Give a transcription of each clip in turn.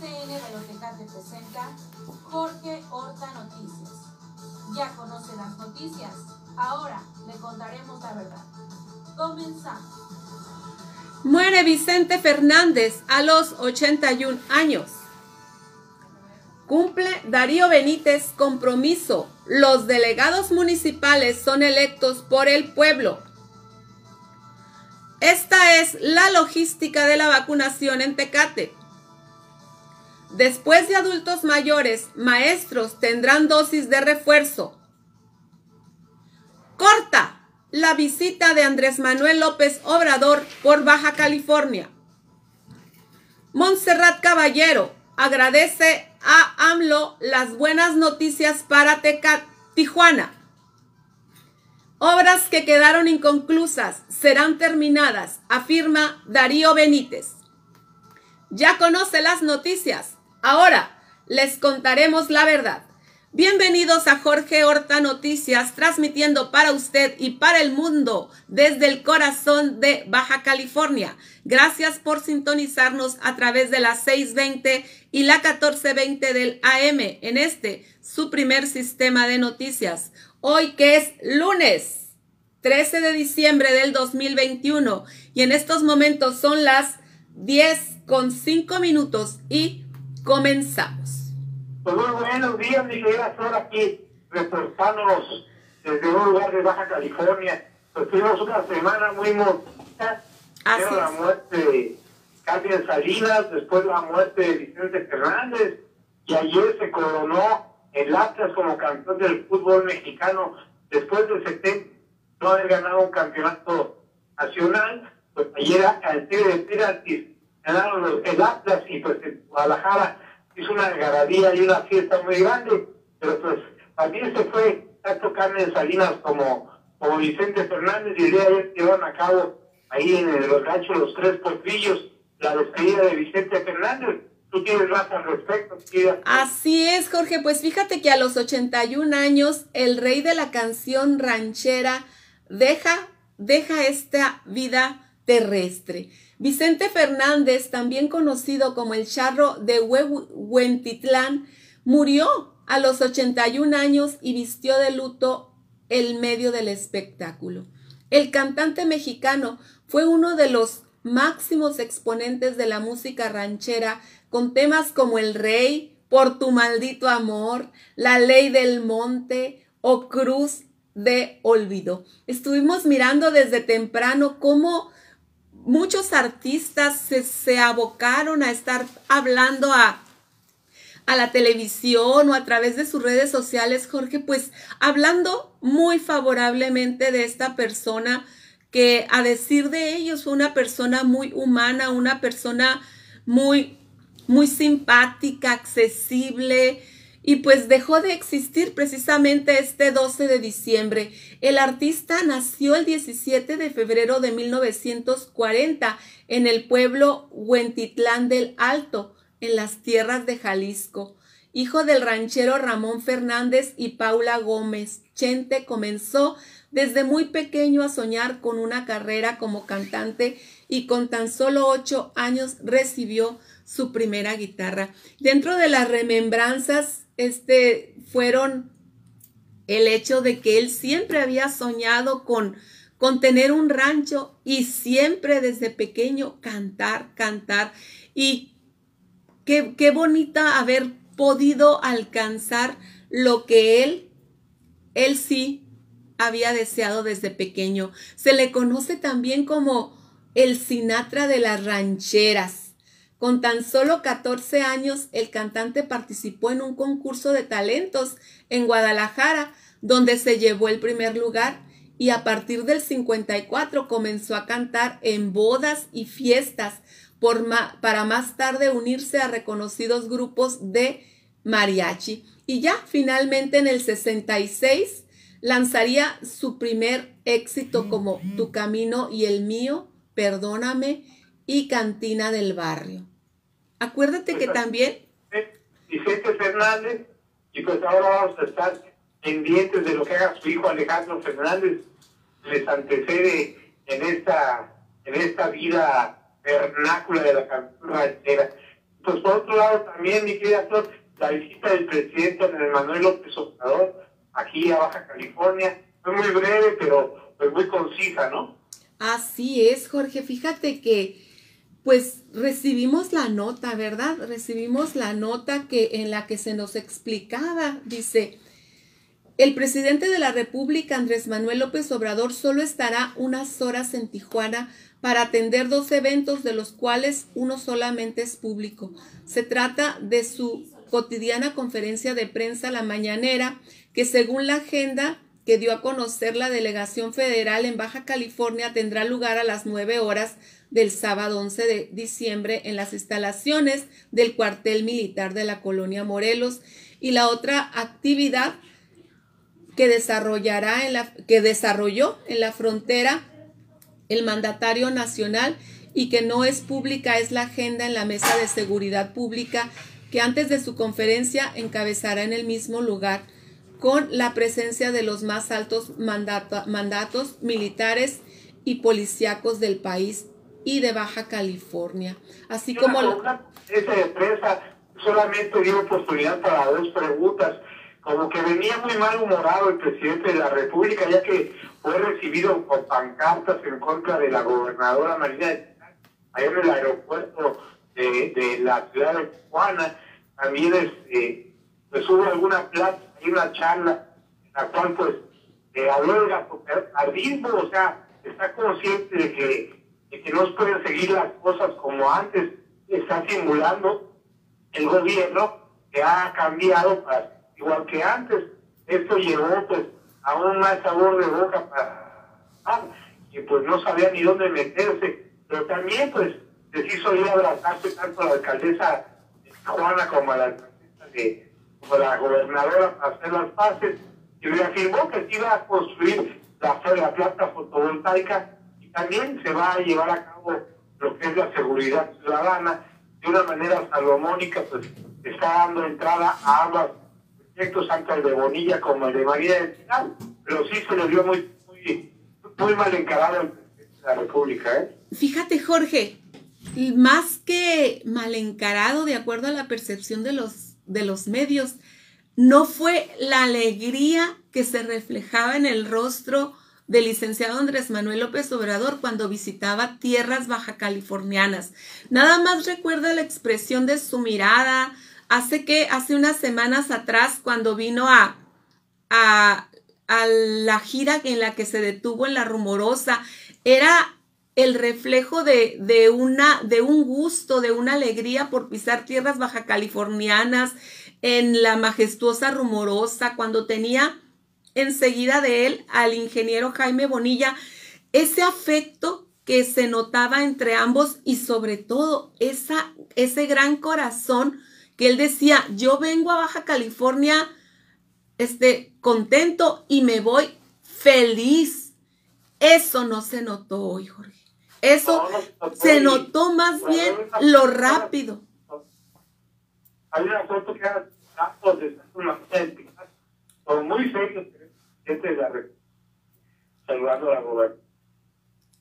SN de presenta Jorge Horta Noticias. Ya conoce las noticias, ahora le contaremos la verdad. Comenzamos. Muere Vicente Fernández a los 81 años. Cumple Darío Benítez compromiso. Los delegados municipales son electos por el pueblo. Esta es la logística de la vacunación en Tecate. Después de adultos mayores, maestros tendrán dosis de refuerzo. Corta la visita de Andrés Manuel López Obrador por Baja California. Montserrat Caballero agradece a AMLO las buenas noticias para Tijuana. Obras que quedaron inconclusas serán terminadas, afirma Darío Benítez. Ya conoce las noticias. Ahora les contaremos la verdad. Bienvenidos a Jorge Horta Noticias, transmitiendo para usted y para el mundo desde el corazón de Baja California. Gracias por sintonizarnos a través de la 620 y la 1420 del AM en este, su primer sistema de noticias. Hoy que es lunes 13 de diciembre del 2021 y en estos momentos son las 10 con 5 minutos y comenzamos. Pues muy buenos días, mi querida Flor, aquí reportándonos desde un lugar de Baja California. Pues tuvimos una semana muy movida. Primero la muerte de Carmen Salinas, después la muerte de Vicente Fernández, y ayer se coronó el Atlas como campeón del fútbol mexicano después de 70 no haber ganado un campeonato nacional. Pues ayer al de penaltis el Atlas y pues en Guadalajara hizo una garabía y una fiesta muy grande, pero pues también se fue tanto Carmen Salinas como, Vicente Fernández y el día de ayer llevaron a cabo ahí en el rancho Los Tres Potrillos la despedida de Vicente Fernández. ¿Tú tienes más al respecto? Así es, Jorge. Pues fíjate que a los 81 años, el rey de la canción ranchera deja, deja esta vida terrestre. Vicente Fernández, también conocido como el charro de Huentitlán, murió a los 81 años y vistió de luto el medio del espectáculo. El cantante mexicano fue uno de los máximos exponentes de la música ranchera con temas como El Rey, Por tu maldito amor, La Ley del Monte o Cruz de Olvido. Estuvimos mirando desde temprano cómo muchos artistas se, abocaron a estar hablando a, a la televisión o a través de sus redes sociales, Jorge, pues hablando muy favorablemente de esta persona que a decir de ellos fue una persona muy humana, una persona muy, muy simpática, accesible, y pues dejó de existir precisamente este 12 de diciembre. El artista nació el 17 de febrero de 1940 en el pueblo Huentitlán del Alto, en las tierras de Jalisco. Hijo del ranchero Ramón Fernández y Paula Gómez, Chente comenzó desde muy pequeño a soñar con una carrera como cantante y con tan solo ocho años recibió su primera guitarra. Dentro de las remembranzas este, fueron el hecho de que él siempre había soñado con, con tener un rancho y siempre desde pequeño cantar, cantar. Y qué, qué bonita haber podido alcanzar lo que él, él sí había deseado desde pequeño. Se le conoce también como el Sinatra de las rancheras con tan solo 14 años, el cantante participó en un concurso de talentos en Guadalajara, donde se llevó el primer lugar y a partir del 54 comenzó a cantar en bodas y fiestas por para más tarde unirse a reconocidos grupos de mariachi. Y ya finalmente en el 66 lanzaría su primer éxito como Tu camino y el mío, Perdóname y Cantina del Barrio. Acuérdate que también... Vicente Fernández, y pues ahora vamos a estar pendientes de lo que haga su hijo Alejandro Fernández, les antecede en esta, en esta vida vernácula de la ranchera. Pues pues por otro lado también, mi querida Flor, la visita del presidente Manuel López Obrador aquí a Baja California, fue muy breve, pero pues muy concisa, ¿no? Así es, Jorge. Fíjate que pues recibimos la nota, ¿verdad? Recibimos la nota que en la que se nos explicaba, dice, el presidente de la República, Andrés Manuel López Obrador, solo estará unas horas en Tijuana para atender dos eventos de los cuales uno solamente es público. Se trata de su cotidiana conferencia de prensa La Mañanera, que según la agenda que dio a conocer la delegación federal en Baja California tendrá lugar a las nueve horas del sábado 11 de diciembre en las instalaciones del cuartel militar de la colonia Morelos. Y la otra actividad que desarrollará en la que desarrolló en la frontera el mandatario nacional y que no es pública es la agenda en la mesa de seguridad pública que antes de su conferencia encabezará en el mismo lugar con la presencia de los más altos mandatos militares y policíacos del país y de Baja California, así como... Esa empresa solamente dio oportunidad para dos preguntas, como que venía muy mal humorado el presidente de la República, ya que fue recibido con pancartas en contra de la gobernadora Marina de allá en el aeropuerto de, la ciudad de Tijuana, también este, pues hubo alguna plaza y una charla en la cual pues eh, habló ardismo, o sea, está consciente de que, de que no pueden seguir las cosas como antes, está simulando el gobierno que ha cambiado igual que antes. Esto llevó pues a un mal sabor de boca para que pues no sabía ni dónde meterse, pero también pues hizo ir a abrazarse tanto a la alcaldesa Juana como a la alcaldesa de como la gobernadora para hacer las paces y reafirmó que se iba a construir la, la planta fotovoltaica también se va a llevar a cabo lo que es la seguridad ciudadana de una manera salomónica, pues está dando entrada a ambos proyectos, tanto el de Bonilla como el de María del Pilar, pero sí se le dio muy, muy, muy mal encarado el presidente de la República. ¿eh? Fíjate, Jorge, más que mal encarado, de acuerdo a la percepción de los de los medios, no fue la alegría que se reflejaba en el rostro del licenciado Andrés Manuel López Obrador cuando visitaba tierras baja californianas. Nada más recuerda la expresión de su mirada hace que, hace unas semanas atrás, cuando vino a, a, la gira en la que se detuvo en la rumorosa, era el reflejo de, de, una, de un gusto, de una alegría por pisar tierras baja californianas en la majestuosa rumorosa, cuando tenía enseguida de él al ingeniero Jaime Bonilla, ese afecto que se notaba entre ambos y sobre todo esa, ese gran corazón que él decía, yo vengo a Baja California este, contento y me voy feliz. Eso no se notó hoy, Jorge. Eso se notó más bien lo rápido. Hay una foto que era muy serio,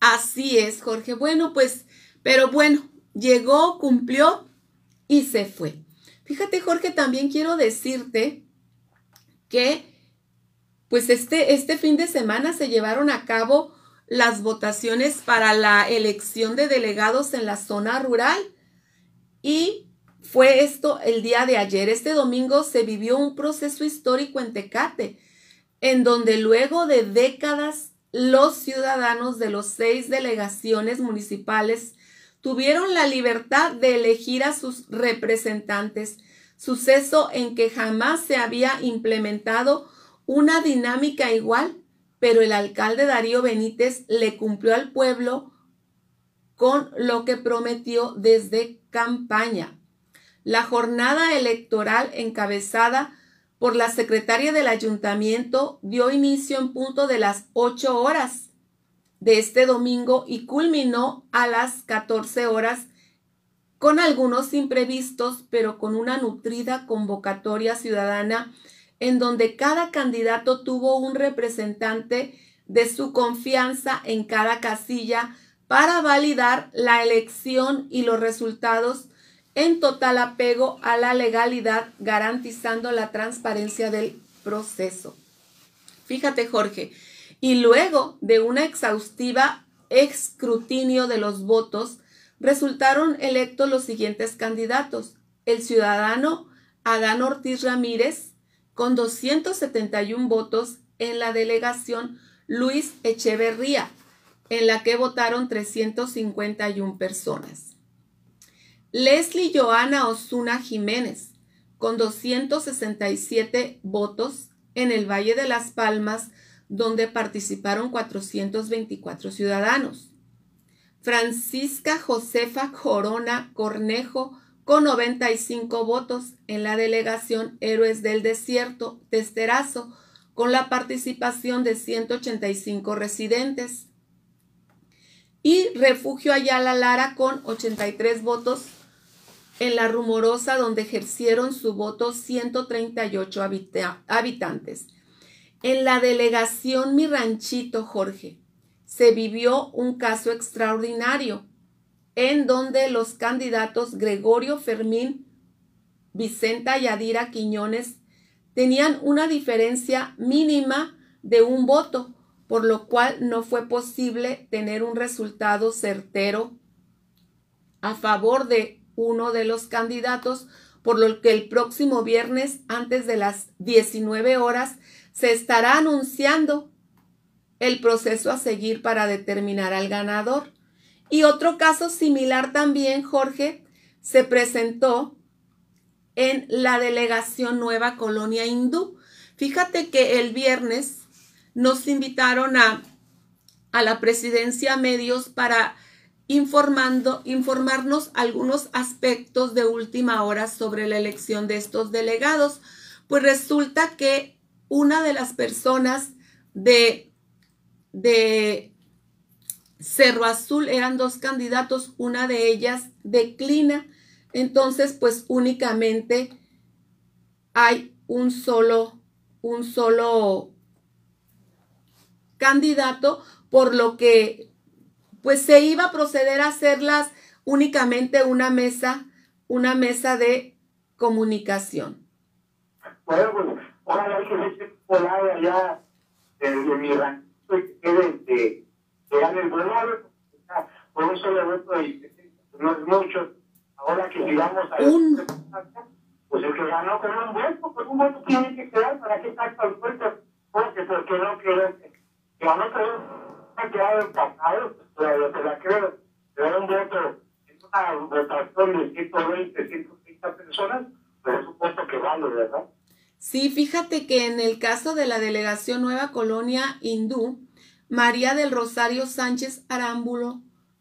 Así es, Jorge. Bueno, pues, pero bueno, llegó, cumplió y se fue. Fíjate, Jorge, también quiero decirte que, pues, este, este fin de semana se llevaron a cabo las votaciones para la elección de delegados en la zona rural. Y fue esto el día de ayer. Este domingo se vivió un proceso histórico en Tecate, en donde luego de décadas los ciudadanos de los seis delegaciones municipales tuvieron la libertad de elegir a sus representantes, suceso en que jamás se había implementado una dinámica igual pero el alcalde Darío Benítez le cumplió al pueblo con lo que prometió desde campaña. La jornada electoral encabezada por la secretaria del ayuntamiento dio inicio en punto de las 8 horas de este domingo y culminó a las 14 horas con algunos imprevistos, pero con una nutrida convocatoria ciudadana en donde cada candidato tuvo un representante de su confianza en cada casilla para validar la elección y los resultados en total apego a la legalidad, garantizando la transparencia del proceso. Fíjate, Jorge, y luego de una exhaustiva escrutinio de los votos, resultaron electos los siguientes candidatos. El ciudadano Adán Ortiz Ramírez, con 271 votos en la delegación Luis Echeverría, en la que votaron 351 personas. Leslie Joana Osuna Jiménez, con 267 votos en el Valle de las Palmas, donde participaron 424 ciudadanos. Francisca Josefa Corona Cornejo, con 95 votos en la delegación Héroes del Desierto, Testerazo, con la participación de 185 residentes. Y Refugio Ayala Lara con 83 votos en la Rumorosa, donde ejercieron su voto 138 habitantes. En la delegación Mi Ranchito, Jorge, se vivió un caso extraordinario en donde los candidatos Gregorio Fermín, Vicenta Yadira Quiñones tenían una diferencia mínima de un voto, por lo cual no fue posible tener un resultado certero a favor de uno de los candidatos, por lo que el próximo viernes, antes de las 19 horas, se estará anunciando el proceso a seguir para determinar al ganador. Y otro caso similar también, Jorge, se presentó en la delegación Nueva Colonia Hindú. Fíjate que el viernes nos invitaron a, a la presidencia medios para informando, informarnos algunos aspectos de última hora sobre la elección de estos delegados. Pues resulta que una de las personas de, de Cerro Azul eran dos candidatos, una de ellas declina, entonces pues únicamente hay un solo, un solo candidato, por lo que pues se iba a proceder a hacerlas únicamente una mesa, una mesa de comunicación. Bueno, pues ojalá que se allá en mi rancho que en el valor, por un solo voto y no es mucho. Ahora que sigamos a un... pues el que ganó con un voto, con un voto tiene que quedar para que saca el puesto, porque porque no quiero que ganó con ha quedado empatado, todavía te la pero en una votación de 120, 130 personas, supuesto que vale, ¿verdad? Sí, fíjate que en el caso de la delegación Nueva Colonia Hindú, María del Rosario Sánchez Arámbulo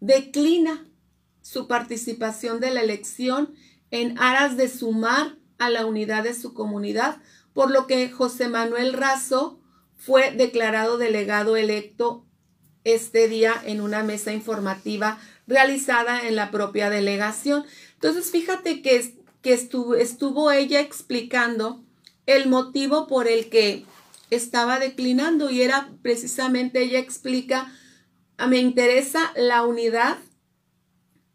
declina su participación de la elección en aras de sumar a la unidad de su comunidad, por lo que José Manuel Razo fue declarado delegado electo este día en una mesa informativa realizada en la propia delegación. Entonces, fíjate que, que estuvo, estuvo ella explicando el motivo por el que estaba declinando y era precisamente, ella explica, ah, me interesa la unidad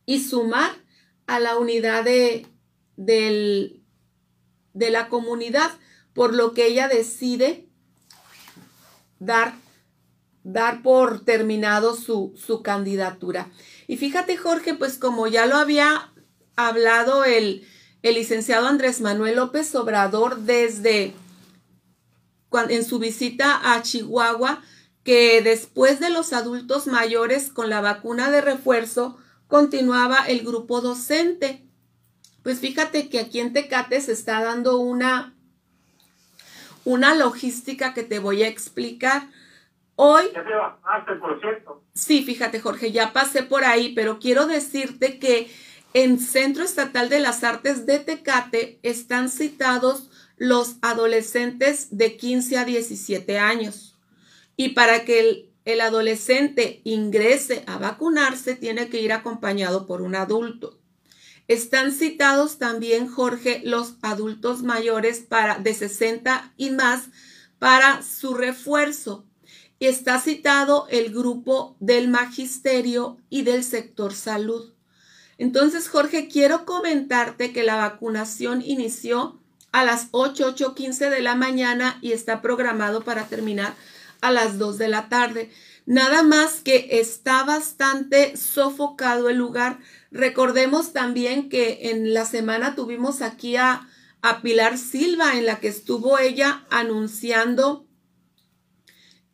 y sumar a la unidad de, de la comunidad, por lo que ella decide dar, dar por terminado su, su candidatura. Y fíjate, Jorge, pues como ya lo había hablado el, el licenciado Andrés Manuel López Obrador desde en su visita a Chihuahua que después de los adultos mayores con la vacuna de refuerzo continuaba el grupo docente. Pues fíjate que aquí en Tecate se está dando una, una logística que te voy a explicar. Hoy... por cierto. Sí, fíjate Jorge, ya pasé por ahí, pero quiero decirte que en Centro Estatal de las Artes de Tecate están citados los adolescentes de 15 a 17 años. Y para que el, el adolescente ingrese a vacunarse, tiene que ir acompañado por un adulto. Están citados también, Jorge, los adultos mayores para, de 60 y más para su refuerzo. Y está citado el grupo del magisterio y del sector salud. Entonces, Jorge, quiero comentarte que la vacunación inició a las 8, 8.15 de la mañana y está programado para terminar a las 2 de la tarde. Nada más que está bastante sofocado el lugar. Recordemos también que en la semana tuvimos aquí a, a Pilar Silva, en la que estuvo ella anunciando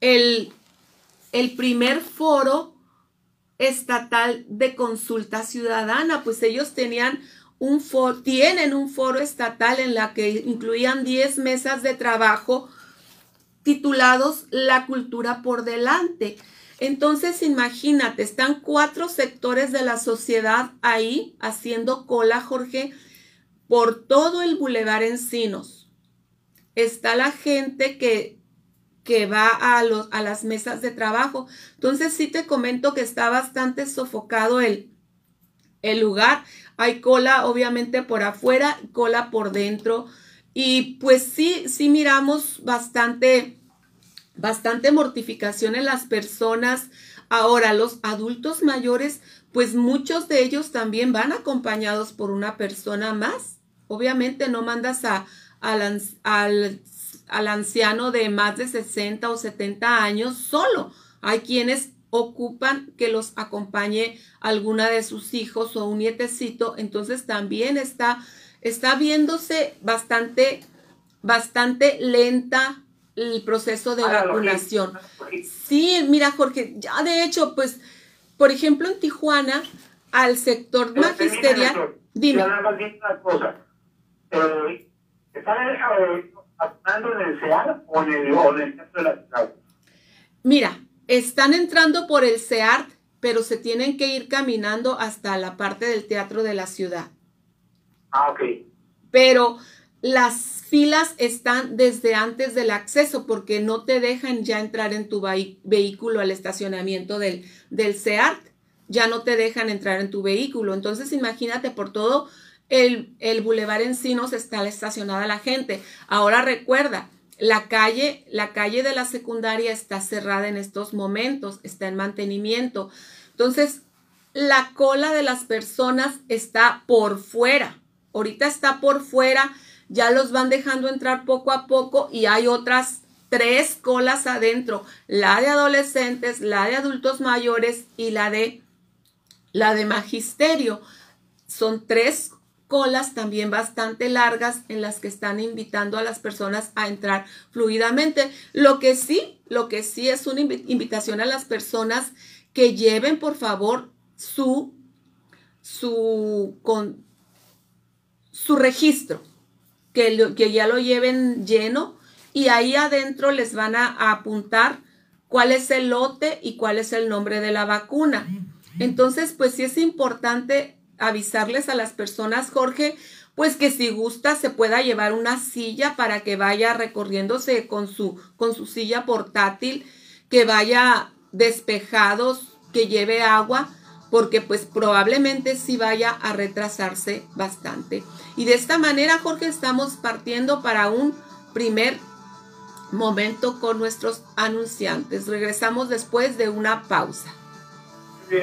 el, el primer foro estatal de consulta ciudadana, pues ellos tenían un foro, tienen un foro estatal en la que incluían 10 mesas de trabajo titulados La cultura por delante. Entonces, imagínate, están cuatro sectores de la sociedad ahí haciendo cola, Jorge, por todo el Boulevard Encinos. Está la gente que que va a, los, a las mesas de trabajo. Entonces sí te comento que está bastante sofocado el, el lugar. Hay cola obviamente por afuera, cola por dentro. Y pues sí, sí miramos bastante, bastante mortificación en las personas. Ahora, los adultos mayores, pues muchos de ellos también van acompañados por una persona más. Obviamente no mandas a, al, al al anciano de más de 60 o 70 años solo. Hay quienes ocupan que los acompañe alguna de sus hijos o un nietecito, entonces también está, está viéndose bastante, bastante lenta el proceso de vacunación. Sí, mira Jorge, ya de hecho, pues, por ejemplo, en Tijuana, al sector magisterial, dime. cosa. Eh, en el CEAR o en el, centro de la ciudad? Mira, están entrando por el CEAR, pero se tienen que ir caminando hasta la parte del teatro de la ciudad. Ah, ok. Pero las filas están desde antes del acceso porque no te dejan ya entrar en tu vehículo al estacionamiento del, del CEART. Ya no te dejan entrar en tu vehículo. Entonces imagínate por todo el, el Boulevard Encinos está estacionada la gente. Ahora recuerda, la calle, la calle de la secundaria está cerrada en estos momentos, está en mantenimiento. Entonces, la cola de las personas está por fuera. Ahorita está por fuera, ya los van dejando entrar poco a poco y hay otras tres colas adentro, la de adolescentes, la de adultos mayores y la de la de magisterio. Son tres colas también bastante largas en las que están invitando a las personas a entrar fluidamente. Lo que sí, lo que sí es una invitación a las personas que lleven por favor su su con su registro, que, que ya lo lleven lleno y ahí adentro les van a apuntar cuál es el lote y cuál es el nombre de la vacuna. Entonces, pues sí es importante avisarles a las personas, Jorge, pues que si gusta se pueda llevar una silla para que vaya recorriéndose con su, con su silla portátil, que vaya despejados, que lleve agua, porque pues probablemente sí vaya a retrasarse bastante. Y de esta manera, Jorge, estamos partiendo para un primer momento con nuestros anunciantes. Regresamos después de una pausa. Sí,